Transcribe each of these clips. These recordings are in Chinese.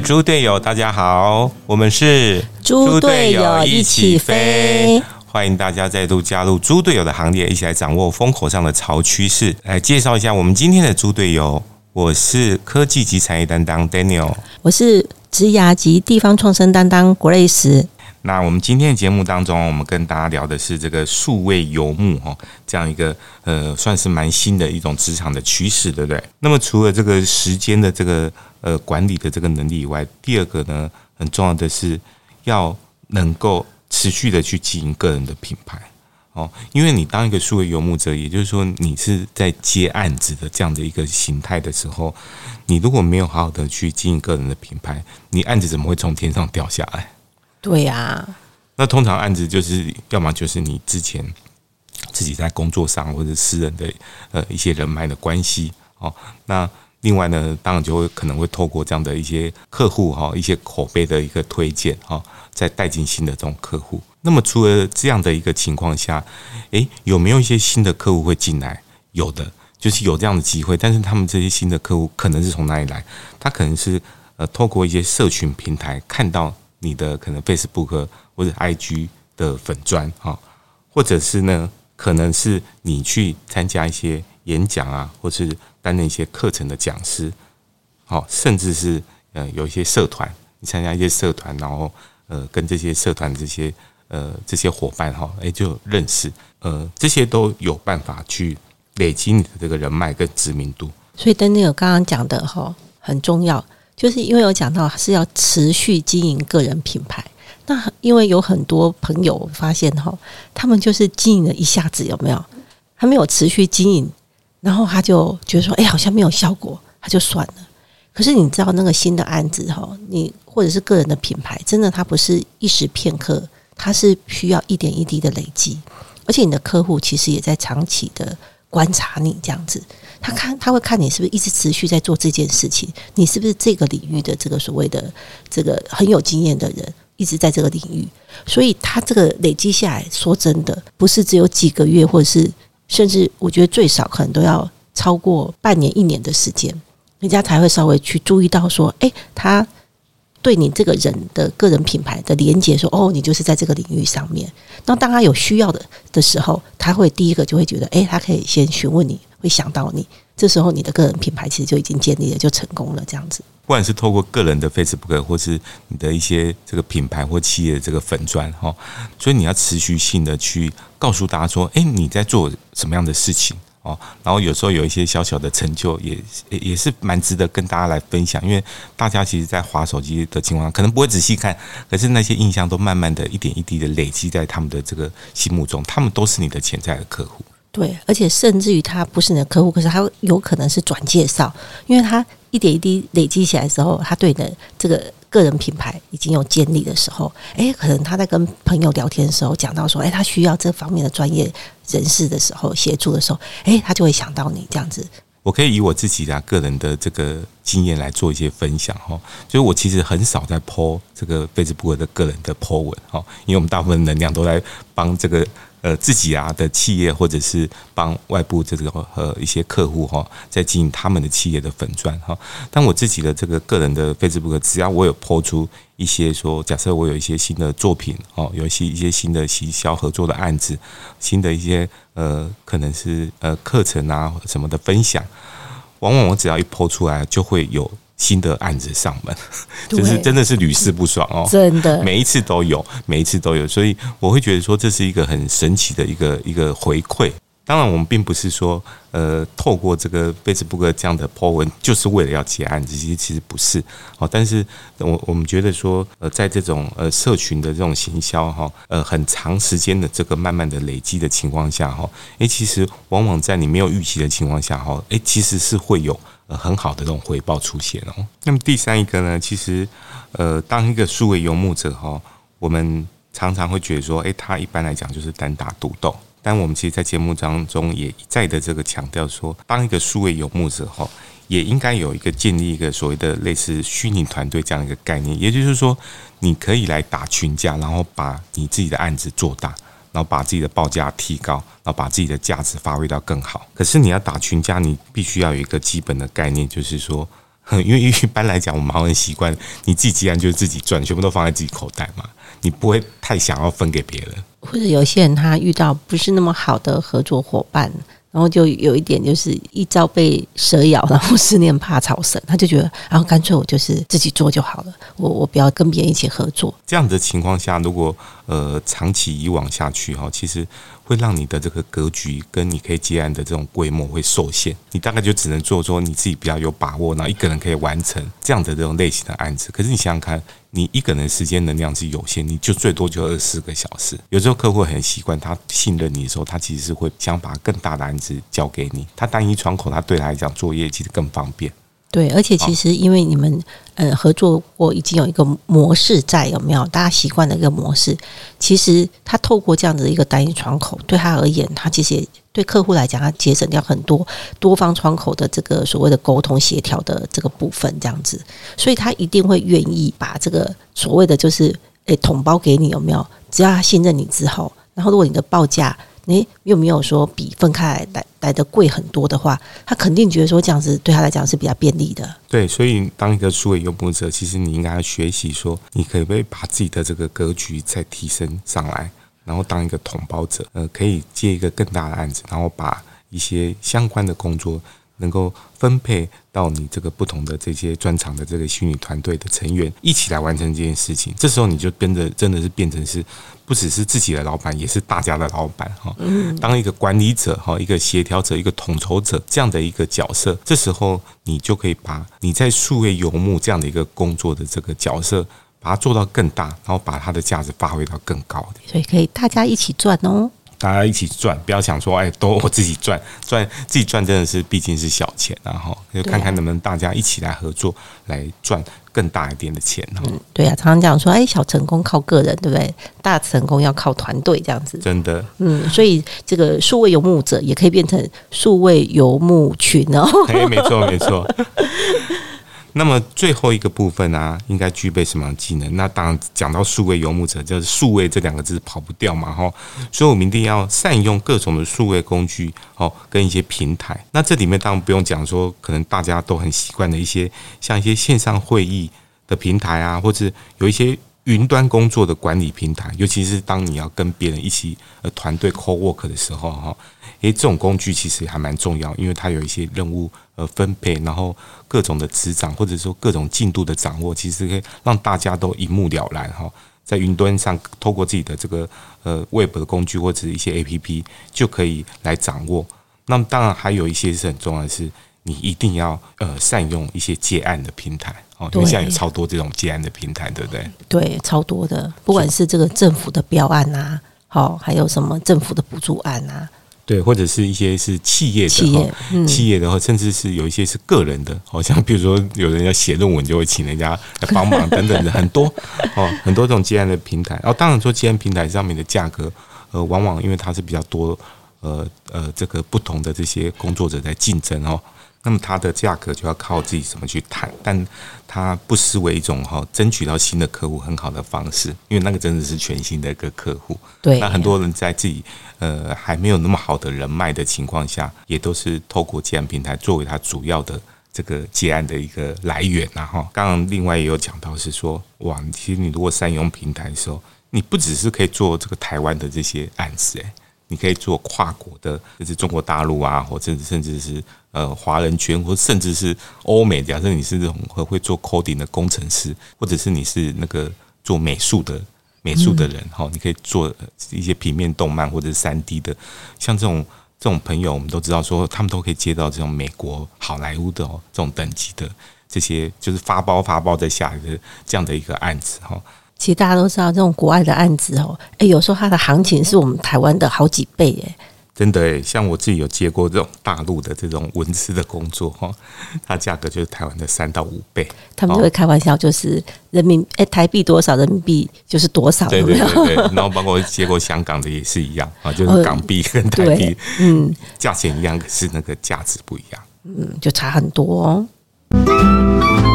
猪队友，大家好，我们是猪队友一起飞。欢迎大家再度加入猪队友的行列，一起来掌握风口上的潮趋势。来介绍一下我们今天的猪队友，我是科技及产业担当 Daniel，我是职涯及地方创生担当 Grace。那我们今天的节目当中，我们跟大家聊的是这个数位游牧哈，这样一个呃，算是蛮新的一种职场的趋势，对不对？那么除了这个时间的这个呃管理的这个能力以外，第二个呢，很重要的是要能够持续的去经营个人的品牌哦，因为你当一个数位游牧者，也就是说你是在接案子的这样的一个形态的时候，你如果没有好好的去经营个人的品牌，你案子怎么会从天上掉下来？对呀，那通常案子就是要么就是你之前自己在工作上或者私人的呃一些人脉的关系哦。那另外呢，当然就会可能会透过这样的一些客户哈，一些口碑的一个推荐哈，再带进新的这种客户。那么除了这样的一个情况下，诶，有没有一些新的客户会进来？有的，就是有这样的机会。但是他们这些新的客户可能是从哪里来？他可能是呃透过一些社群平台看到。你的可能 Facebook 或者 IG 的粉砖哈，或者是呢，可能是你去参加一些演讲啊，或是担任一些课程的讲师，好，甚至是呃有一些社团，你参加一些社团，然后呃跟这些社团这些呃这些伙伴哈，哎就认识，呃这些都有办法去累积你的这个人脉跟知名度。所以登尼尔刚刚讲的哈很重要。就是因为有讲到是要持续经营个人品牌，那因为有很多朋友发现哈，他们就是经营了一下子有没有，还没有持续经营，然后他就觉得说，哎，好像没有效果，他就算了。可是你知道那个新的案子哈，你或者是个人的品牌，真的它不是一时片刻，它是需要一点一滴的累积，而且你的客户其实也在长期的观察你这样子。他看他会看你是不是一直持续在做这件事情，你是不是这个领域的这个所谓的这个很有经验的人，一直在这个领域，所以他这个累积下来说真的不是只有几个月，或者是甚至我觉得最少可能都要超过半年一年的时间，人家才会稍微去注意到说，哎，他对你这个人的个人品牌的连接，说哦，你就是在这个领域上面。那当他有需要的的时候，他会第一个就会觉得，哎，他可以先询问你。会想到你，这时候你的个人品牌其实就已经建立了，就成功了。这样子，不管是透过个人的 Facebook，或是你的一些这个品牌或企业的这个粉砖哈，所以你要持续性的去告诉大家说，哎，你在做什么样的事情哦。然后有时候有一些小小的成就，也也是蛮值得跟大家来分享。因为大家其实，在划手机的情况下，可能不会仔细看，可是那些印象都慢慢的一点一滴的累积在他们的这个心目中，他们都是你的潜在的客户。对，而且甚至于他不是你的客户，可是他有可能是转介绍，因为他一点一滴累积起来之后，他对你的这个个人品牌已经有建立的时候，哎，可能他在跟朋友聊天的时候讲到说，哎，他需要这方面的专业人士的时候协助的时候，哎，他就会想到你这样子。我可以以我自己的个人的这个经验来做一些分享哈，就是我其实很少在 po 这个 Facebook 的个人的 po 文哈，因为我们大部分能量都在帮这个。呃，自己啊的企业，或者是帮外部这个呃一些客户哈，在经营他们的企业的粉钻哈。但我自己的这个个人的 Facebook，只要我有抛出一些说，假设我有一些新的作品哦，有一些一些新的行销合作的案子，新的一些呃可能是呃课程啊什么的分享，往往我只要一剖出来，就会有。新的案子上门，就是真的是屡试不爽哦，真的每一次都有，每一次都有，所以我会觉得说这是一个很神奇的一个一个回馈。当然，我们并不是说呃透过这个 Facebook 这样的 po 文就是为了要结案子，其实其实不是哦。但是我我们觉得说呃在这种呃社群的这种行销哈呃很长时间的这个慢慢的累积的情况下哈，诶，其实往往在你没有预期的情况下哈，诶，其实是会有呃。很好的这种回报出现哦。那么第三一个呢，其实呃，当一个数位游牧者哈，我们常常会觉得说，诶，他一般来讲就是单打独斗。但我们其实，在节目当中也一再的这个强调说，当一个数位游牧者哈，也应该有一个建立一个所谓的类似虚拟团队这样一个概念。也就是说，你可以来打群架，然后把你自己的案子做大。然后把自己的报价提高，然后把自己的价值发挥到更好。可是你要打群架，你必须要有一个基本的概念，就是说因为一般来讲，我们好像习惯你自己既然就是自己赚，全部都放在自己口袋嘛，你不会太想要分给别人。或者有些人他遇到不是那么好的合作伙伴。然后就有一点，就是一朝被蛇咬，然后十年怕草绳，他就觉得，然后干脆我就是自己做就好了，我我不要跟别人一起合作。这样的情况下，如果呃长期以往下去哈，其实会让你的这个格局跟你可以接案的这种规模会受限，你大概就只能做说你自己比较有把握，然后一个人可以完成这样的这种类型的案子。可是你想想看。你一个人时间能量是有限，你就最多就二十四个小时。有时候客户很习惯，他信任你的时候，他其实是会想把更大的案子交给你。他单一窗口，他对他来讲做业其实更方便。对，而且其实因为你们呃合作过，已经有一个模式在，有没有？大家习惯的一个模式，其实他透过这样的一个单一窗口，对他而言，他其实对客户来讲，他节省掉很多多方窗口的这个所谓的沟通协调的这个部分，这样子，所以他一定会愿意把这个所谓的就是诶统包给你，有没有？只要他信任你之后，然后如果你的报价。诶，又没有说比分开来来来的贵很多的话，他肯定觉得说这样子对他来讲是比较便利的。对，所以当一个数位拥护者，其实你应该要学习说，你可不可以把自己的这个格局再提升上来，然后当一个同胞者，呃，可以接一个更大的案子，然后把一些相关的工作。能够分配到你这个不同的这些专场的这个虚拟团队的成员一起来完成这件事情，这时候你就跟着真的是变成是不只是自己的老板，也是大家的老板哈。当一个管理者哈，一个协调者，一个统筹者这样的一个角色，这时候你就可以把你在数位游牧这样的一个工作的这个角色，把它做到更大，然后把它的价值发挥到更高的。所以可以大家一起赚哦。大家一起赚，不要想说，哎，都我自己赚，赚自己赚真的是毕竟是小钱，然后就看看能不能大家一起来合作，来赚更大一点的钱。嗯，对啊，常常讲说，哎，小成功靠个人，对不对？大成功要靠团队，这样子。真的，嗯，所以这个数位游牧者也可以变成数位游牧群哦。哎，没错，没错。那么最后一个部分啊，应该具备什么技能？那当然讲到数位游牧者，就是数位这两个字跑不掉嘛，哈。所以我们一定要善用各种的数位工具，哦，跟一些平台。那这里面当然不用讲说，可能大家都很习惯的一些，像一些线上会议的平台啊，或者有一些云端工作的管理平台，尤其是当你要跟别人一起呃团队 co work 的时候，哈。诶，这种工具其实还蛮重要，因为它有一些任务呃分配，然后各种的执掌或者说各种进度的掌握，其实可以让大家都一目了然哈。在云端上，透过自己的这个呃 Web 的工具或者是一些 APP 就可以来掌握。那么当然还有一些是很重要的是，你一定要呃善用一些接案的平台哦，因为现在有超多这种接案的平台，对不对？对，超多的，不管是这个政府的标案啊，好，还有什么政府的补助案啊。对，或者是一些是企业的，企业，企业的，或甚至是有一些是个人的，好像比如说有人要写论文，就会请人家 来帮忙等等的，很多哦，很多这种接案的平台。然后当然说接案平台上面的价格，呃，往往因为它是比较多，呃呃，这个不同的这些工作者在竞争哦。那么它的价格就要靠自己怎么去谈，但它不失为一种哈争取到新的客户很好的方式，因为那个真的是全新的一个客户。对，那很多人在自己呃还没有那么好的人脉的情况下，也都是透过接案平台作为他主要的这个接案的一个来源。然后，刚刚另外也有讲到是说，哇，其实你如果善用平台的时候，你不只是可以做这个台湾的这些案子，诶，你可以做跨国的，就是中国大陆啊，或者甚至是。呃，华人圈，或甚至是欧美，假设你是这种会会做 coding 的工程师，或者是你是那个做美术的美术的人，哈，你可以做一些平面动漫或者是三 D 的，像这种这种朋友，我们都知道说，他们都可以接到这种美国好莱坞的哦这种等级的这些，就是发包发包在下的这样的一个案子，哈。其实大家都知道，这种国外的案子哦，哎，有时候它的行情是我们台湾的好几倍，哎。真的哎，像我自己有接过这种大陆的这种文字的工作哈，它价格就是台湾的三到五倍。他们就会开玩笑，就是人民哎台币多少，人民币就是多少。对对对对，然后包括接过香港的也是一样啊，就是港币跟台币，嗯，价钱一样，可是那个价值不一样，嗯，就差很多哦。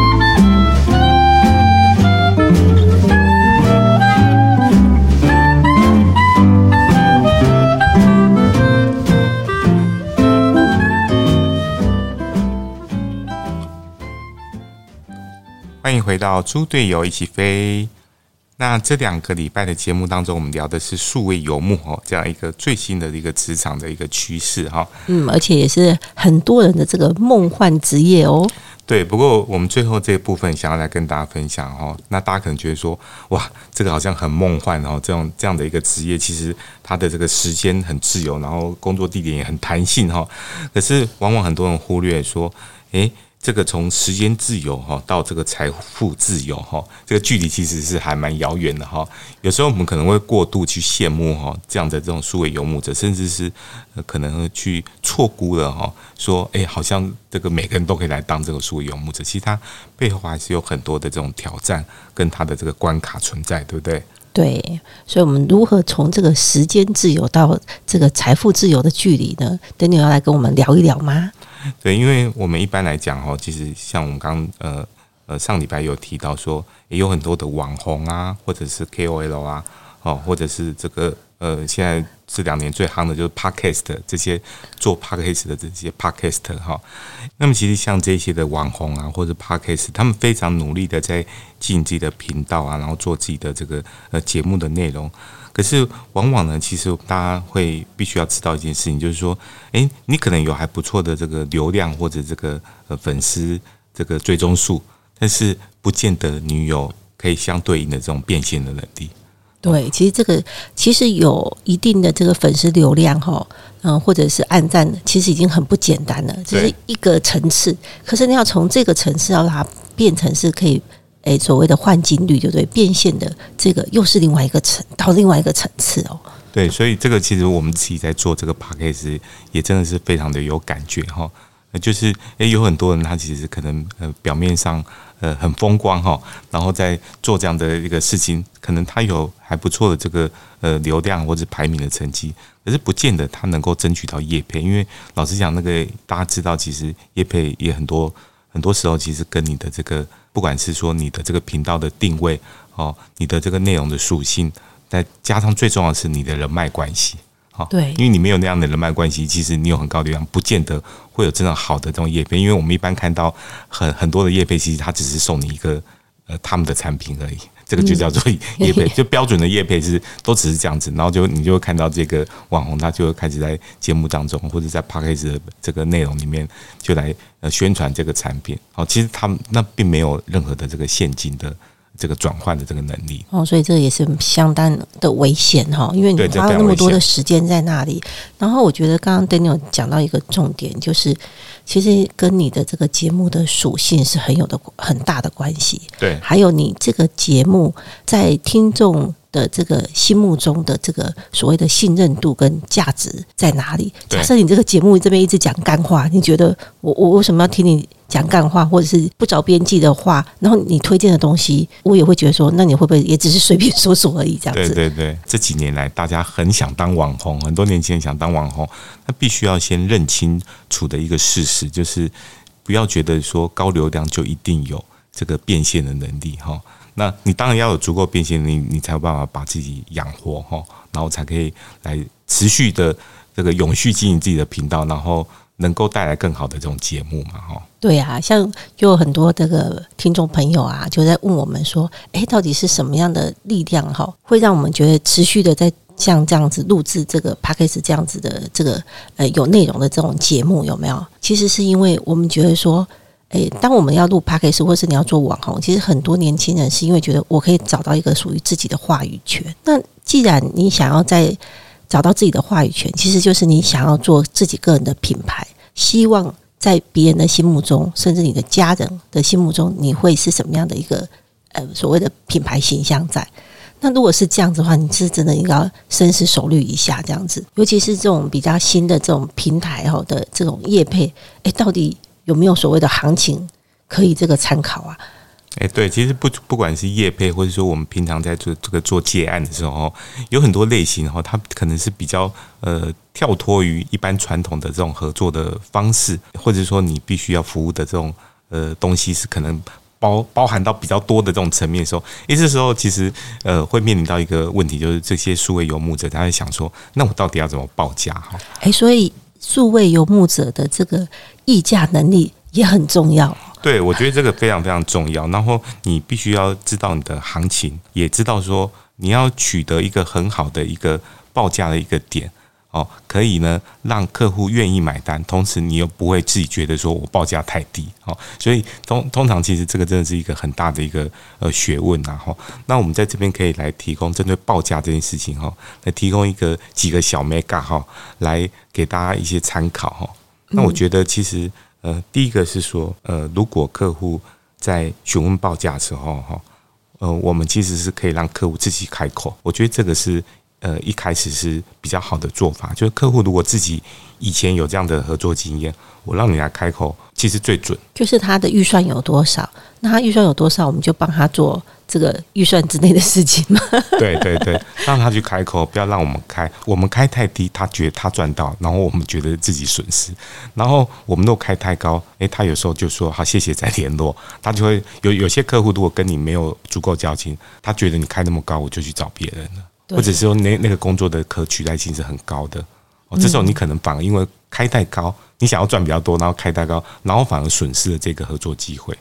欢迎回到猪队友一起飞。那这两个礼拜的节目当中，我们聊的是数位游牧哦，这样一个最新的一个职场的一个趋势哈。嗯，而且也是很多人的这个梦幻职业哦。对，不过我们最后这一部分想要来跟大家分享哦，那大家可能觉得说，哇，这个好像很梦幻哦，这种这样的一个职业，其实它的这个时间很自由，然后工作地点也很弹性哈。可是往往很多人忽略说，诶。这个从时间自由哈到这个财富自由哈，这个距离其实是还蛮遥远的哈。有时候我们可能会过度去羡慕哈这样的这种数位游牧者，甚至是可能去错估了哈，说哎，好像这个每个人都可以来当这个数位游牧者，其实它背后还是有很多的这种挑战跟它的这个关卡存在，对不对？对，所以我们如何从这个时间自由到这个财富自由的距离呢？等你要来跟我们聊一聊吗？对，因为我们一般来讲哈，其实像我们刚呃呃上礼拜有提到说，也有很多的网红啊，或者是 KOL 啊，哦，或者是这个呃现在这两年最夯的就是 Podcast 这些做 Podcast 的这些 Podcast 哈。那么其实像这些的网红啊，或者 Podcast，他们非常努力的在经营自己的频道啊，然后做自己的这个呃节目的内容。可是，往往呢，其实大家会必须要知道一件事情，就是说，诶，你可能有还不错的这个流量或者这个呃粉丝这个追踪数，但是不见得你有可以相对应的这种变现的能力。对，其实这个其实有一定的这个粉丝流量哈，嗯，或者是暗赞，其实已经很不简单了，这是一个层次。可是你要从这个层次要它变成是可以。诶，所谓的换金率，对不对变现的这个又是另外一个层，到另外一个层次哦。对，所以这个其实我们自己在做这个 p a c k a g e 也真的是非常的有感觉哈。就是诶，有很多人他其实可能呃表面上呃很风光哈，然后在做这样的一个事情，可能他有还不错的这个呃流量或者排名的成绩，可是不见得他能够争取到业配，因为老实讲，那个大家知道，其实业配也很多，很多时候其实跟你的这个。不管是说你的这个频道的定位哦，你的这个内容的属性，再加上最重要的是你的人脉关系，好，对，因为你没有那样的人脉关系，其实你有很高的量，不见得会有这种好的这种业配。因为我们一般看到很很多的业配，其实他只是送你一个呃他们的产品而已。这个就叫做叶配，就标准的叶配是都只是这样子，然后就你就会看到这个网红，他就会开始在节目当中或者在 p a c k a g e 的这个内容里面就来呃宣传这个产品。哦，其实他们那并没有任何的这个现金的这个转换的这个能力。哦，所以这也是相当的危险哈，因为你花了那么多的时间在那里。然后我觉得刚刚 Daniel 讲到一个重点，就是其实跟你的这个节目的属性是很有的很大的关系。对，还有你这个节目在听众的这个心目中的这个所谓的信任度跟价值在哪里？假设你这个节目这边一直讲干话，你觉得我我为什么要听你？讲干话或者是不着边际的话，然后你推荐的东西，我也会觉得说，那你会不会也只是随便说说而已？这样子。对对对，这几年来，大家很想当网红，很多年轻人想当网红，那必须要先认清楚的一个事实，就是不要觉得说高流量就一定有这个变现的能力哈。那你当然要有足够变现能力，你才有办法把自己养活哈，然后才可以来持续的这个永续经营自己的频道，然后。能够带来更好的这种节目嘛？哈，对啊，像就有很多这个听众朋友啊，就在问我们说，哎，到底是什么样的力量哈，会让我们觉得持续的在像这样子录制这个 p a c k a g e 这样子的这个呃有内容的这种节目有没有？其实是因为我们觉得说，哎，当我们要录 p a c k a g e 或是你要做网红，其实很多年轻人是因为觉得我可以找到一个属于自己的话语权。那既然你想要在找到自己的话语权，其实就是你想要做自己个人的品牌，希望在别人的心目中，甚至你的家人的心目中，你会是什么样的一个呃所谓的品牌形象在？那如果是这样子的话，你是真的应该深思熟虑一下这样子，尤其是这种比较新的这种平台哈的这种业配，诶，到底有没有所谓的行情可以这个参考啊？哎，对，其实不不管是业配，或者说我们平常在做这个做借案的时候，有很多类型哈，它可能是比较呃跳脱于一般传统的这种合作的方式，或者说你必须要服务的这种呃东西是可能包包含到比较多的这种层面的时候，诶，这时候其实呃会面临到一个问题，就是这些数位游牧者他在想说，那我到底要怎么报价哈？哎，所以数位游牧者的这个议价能力也很重要。对，我觉得这个非常非常重要。然后你必须要知道你的行情，也知道说你要取得一个很好的一个报价的一个点。哦，可以呢，让客户愿意买单，同时你又不会自己觉得说我报价太低，哦，所以通通常其实这个真的是一个很大的一个呃学问呐，哈。那我们在这边可以来提供针对报价这件事情，哈，来提供一个几个小 mega 哈，来给大家一些参考，哈。那我觉得其实呃，第一个是说，呃，如果客户在询问报价的时候，哈，呃，我们其实是可以让客户自己开口，我觉得这个是。呃，一开始是比较好的做法，就是客户如果自己以前有这样的合作经验，我让你来开口，其实最准。就是他的预算有多少，那他预算有多少，我们就帮他做这个预算之内的事情吗。对对对，让他去开口，不要让我们开，我们开太低，他觉得他赚到，然后我们觉得自己损失。然后我们都开太高，诶，他有时候就说好，谢谢再联络。他就会有有些客户如果跟你没有足够交情，他觉得你开那么高，我就去找别人了。或者是说那那个工作的可取代性是很高的，哦，这时候你可能反而因为开太高，你想要赚比较多，然后开太高，然后反而损失了这个合作机会。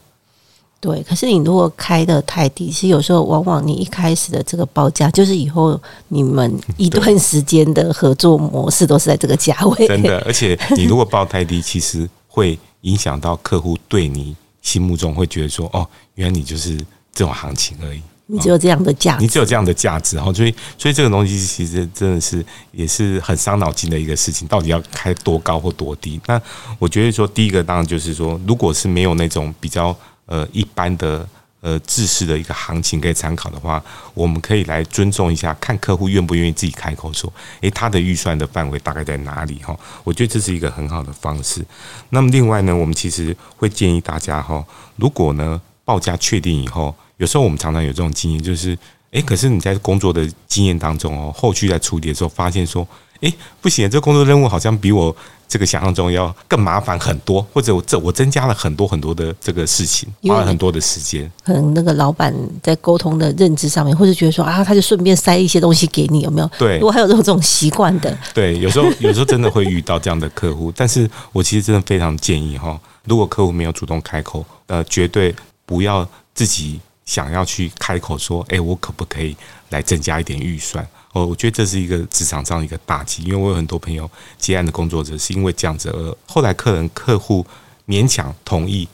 对，可是你如果开的太低，其实有时候往往你一开始的这个报价，就是以后你们 一段时间的合作模式都是在这个价位。真的，而且你如果报太低，其实会影响到客户对你心目中会觉得说，哦，原来你就是这种行情而已。你只有这样的价，你只有这样的价值，然后所以所以这个东西其实真的是也是很伤脑筋的一个事情，到底要开多高或多低？那我觉得说第一个当然就是说，如果是没有那种比较呃一般的呃制式的一个行情可以参考的话，我们可以来尊重一下，看客户愿不愿意自己开口说，诶，他的预算的范围大概在哪里？哈，我觉得这是一个很好的方式。那么另外呢，我们其实会建议大家哈，如果呢报价确定以后。有时候我们常常有这种经验，就是，哎，可是你在工作的经验当中哦，后续在处理的时候，发现说，哎，不行，这个工作任务好像比我这个想象中要更麻烦很多，或者我这我增加了很多很多的这个事情，花了很多的时间。可能那个老板在沟通的认知上面，或者觉得说啊，他就顺便塞一些东西给你，有没有？对，如果还有这种这种习惯的，对，有时候 有时候真的会遇到这样的客户，但是我其实真的非常建议哈，如果客户没有主动开口，呃，绝对不要自己。想要去开口说，哎，我可不可以来增加一点预算？哦，我觉得这是一个职场上一个大忌，因为我有很多朋友接案的工作者是因为这样子，而后来客人客户勉强同意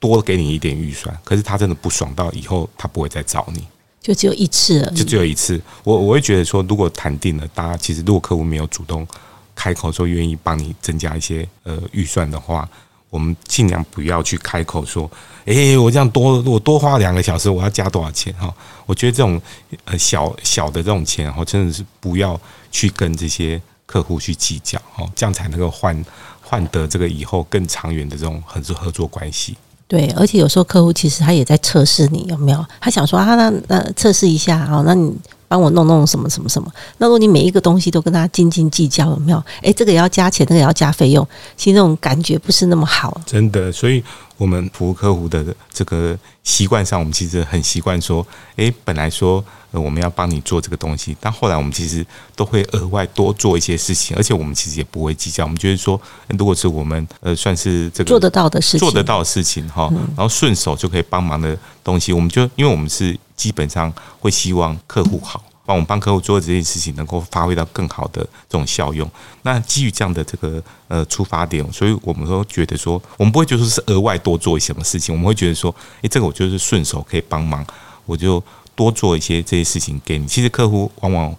多给你一点预算，可是他真的不爽到以后他不会再找你，就只有一次，就只有一次。我我会觉得说，如果谈定了，大家其实如果客户没有主动开口说愿意帮你增加一些呃预算的话。我们尽量不要去开口说，诶，我这样多，我多花两个小时，我要加多少钱？哈，我觉得这种呃小小的这种钱，哈，真的是不要去跟这些客户去计较，哈，这样才能够换换得这个以后更长远的这种合作合作关系。对，而且有时候客户其实他也在测试你有没有，他想说啊，那那测试一下啊，那你。帮我弄弄什么什么什么？那如果你每一个东西都跟他斤斤计较，有没有？诶，这个也要加钱，那个也要加费用，其实那种感觉不是那么好。真的，所以我们服务客户的这个习惯上，我们其实很习惯说，诶，本来说我们要帮你做这个东西，但后来我们其实都会额外多做一些事情，而且我们其实也不会计较。我们觉得说，如果是我们呃算是这个做得到的事情，做得到的事情哈，然后顺手就可以帮忙的东西，我们就因为我们是。基本上会希望客户好，帮我们帮客户做这件事情能够发挥到更好的这种效用。那基于这样的这个呃出发点，所以我们都觉得说，我们不会觉得是额外多做一些什么事情，我们会觉得说，诶，这个我就是顺手可以帮忙，我就多做一些这些事情给你。其实客户往往。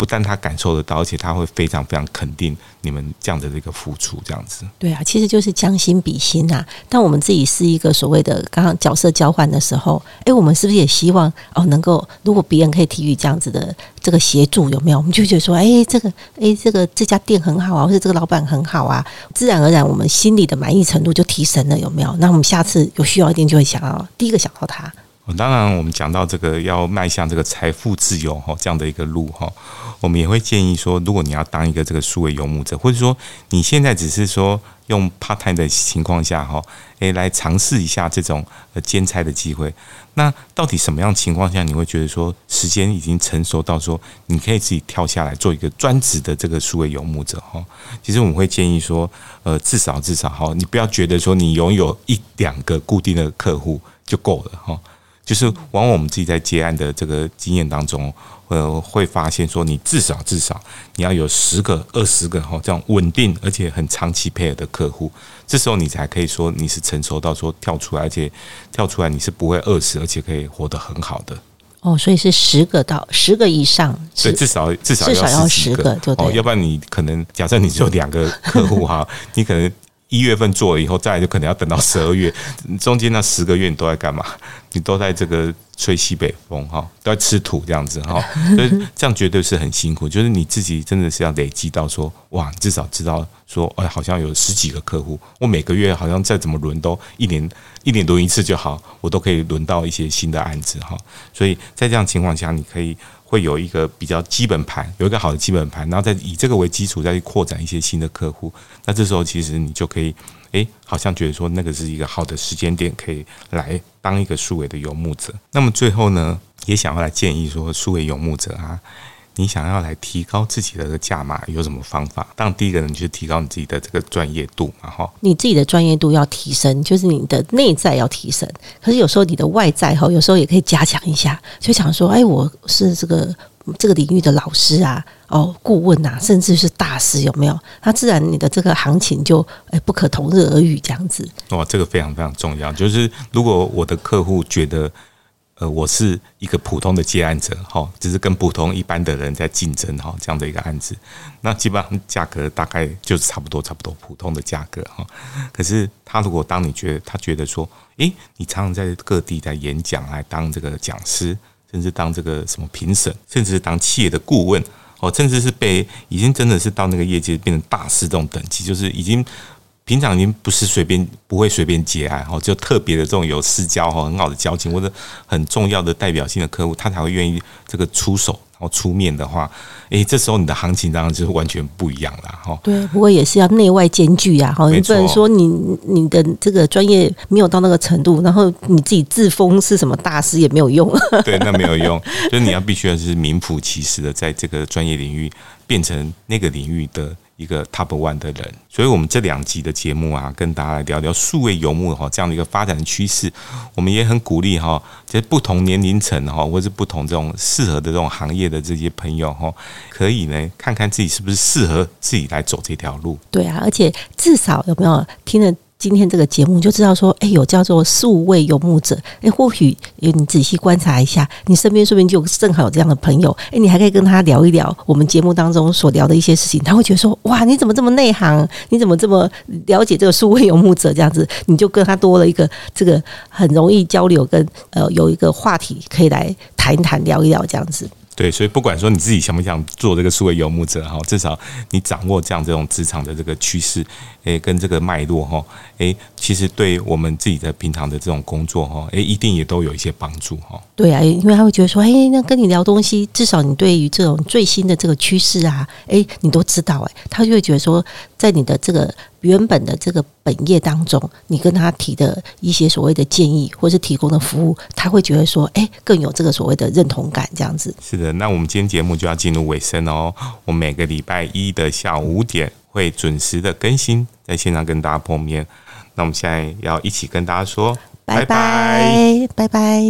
不但他感受得到，而且他会非常非常肯定你们这样的这个付出，这样子。对啊，其实就是将心比心呐。但我们自己是一个所谓的刚刚角色交换的时候，哎，我们是不是也希望哦，能够如果别人可以提予这样子的这个协助，有没有？我们就觉得说，哎，这个，哎，这个这家店很好啊，或者这个老板很好啊，自然而然我们心里的满意程度就提升了，有没有？那我们下次有需要一定就会想要第一个想到他。当然，我们讲到这个要迈向这个财富自由哈这样的一个路哈，我们也会建议说，如果你要当一个这个数位游牧者，或者说你现在只是说用 part time 的情况下哈，诶，来尝试一下这种兼差的机会，那到底什么样情况下你会觉得说时间已经成熟到说你可以自己跳下来做一个专职的这个数位游牧者哈？其实我们会建议说，呃，至少至少哈，你不要觉得说你拥有一两个固定的客户就够了哈。就是往往我们自己在接案的这个经验当中，呃，会发现说，你至少至少你要有十个、二十个哈，这样稳定而且很长期配合的客户，这时候你才可以说你是成熟到说跳出来，而且跳出来你是不会饿死，而且可以活得很好的。哦，所以是十个到十个以上，对，至少至少至少要十个，就哦，要不然你可能假设你只有两个客户哈，你可能。一月份做了以后，再来就可能要等到十二月，中间那十个月你都在干嘛？你都在这个吹西北风哈，都在吃土这样子哈，所以这样绝对是很辛苦。就是你自己真的是要累积到说，哇，至少知道说，哎，好像有十几个客户，我每个月好像再怎么轮都一年一年轮一次就好，我都可以轮到一些新的案子哈。所以在这样情况下，你可以。会有一个比较基本盘，有一个好的基本盘，然后再以这个为基础，再去扩展一些新的客户。那这时候其实你就可以，诶，好像觉得说那个是一个好的时间点，可以来当一个数位的游牧者。那么最后呢，也想要来建议说，数位游牧者啊。你想要来提高自己的价码，有什么方法？当然，第一个人就是提高你自己的这个专业度嘛，哈。你自己的专业度要提升，就是你的内在要提升。可是有时候你的外在哈，有时候也可以加强一下。就想说，哎，我是这个这个领域的老师啊，哦，顾问呐，甚至是大师，有没有？那自然你的这个行情就哎不可同日而语这样子。哇，这个非常非常重要。就是如果我的客户觉得。呃，我是一个普通的接案者，哈，只是跟普通一般的人在竞争，哈，这样的一个案子，那基本上价格大概就是差不多，差不多普通的价格，哈。可是他如果当你觉得他觉得说，诶，你常常在各地在演讲，来当这个讲师，甚至当这个什么评审，甚至是当企业的顾问，哦，甚至是被已经真的是到那个业界变成大师这种等级，就是已经。平常已经不是随便不会随便接案哈，就特别的这种有私交哈，很好的交情或者很重要的代表性的客户，他才会愿意这个出手然后出面的话，诶，这时候你的行情当然就是完全不一样了哈。对，不过也是要内外兼具呀哈，你不能说你你的这个专业没有到那个程度，然后你自己自封是什么大师也没有用。对，那没有用，就是你要必须要是名副其实的在这个专业领域变成那个领域的。一个 top one 的人，所以我们这两集的节目啊，跟大家来聊聊数位游牧哈这样的一个发展趋势。我们也很鼓励哈，这不同年龄层哈，或是不同这种适合的这种行业的这些朋友哈，可以呢看看自己是不是适合自己来走这条路。对啊，而且至少有没有听了？今天这个节目就知道说，哎，有叫做数位游牧者，哎，或许你仔细观察一下，你身边说不定就正好有这样的朋友，哎，你还可以跟他聊一聊我们节目当中所聊的一些事情，他会觉得说，哇，你怎么这么内行？你怎么这么了解这个数位游牧者？这样子，你就跟他多了一个这个很容易交流，跟呃有一个话题可以来谈一谈、聊一聊这样子。对，所以不管说你自己想不想做这个数位游牧者哈，至少你掌握这样这种职场的这个趋势，诶，跟这个脉络哈，诶，其实对我们自己的平常的这种工作哈，诶，一定也都有一些帮助哈。对啊，因为他会觉得说，诶，那跟你聊东西，至少你对于这种最新的这个趋势啊，诶，你都知道，诶，他就会觉得说，在你的这个。原本的这个本业当中，你跟他提的一些所谓的建议，或是提供的服务，他会觉得说，哎，更有这个所谓的认同感，这样子。是的，那我们今天节目就要进入尾声哦。我每个礼拜一的下午五点会准时的更新，在现场跟大家碰面。那我们现在要一起跟大家说，拜拜，拜拜。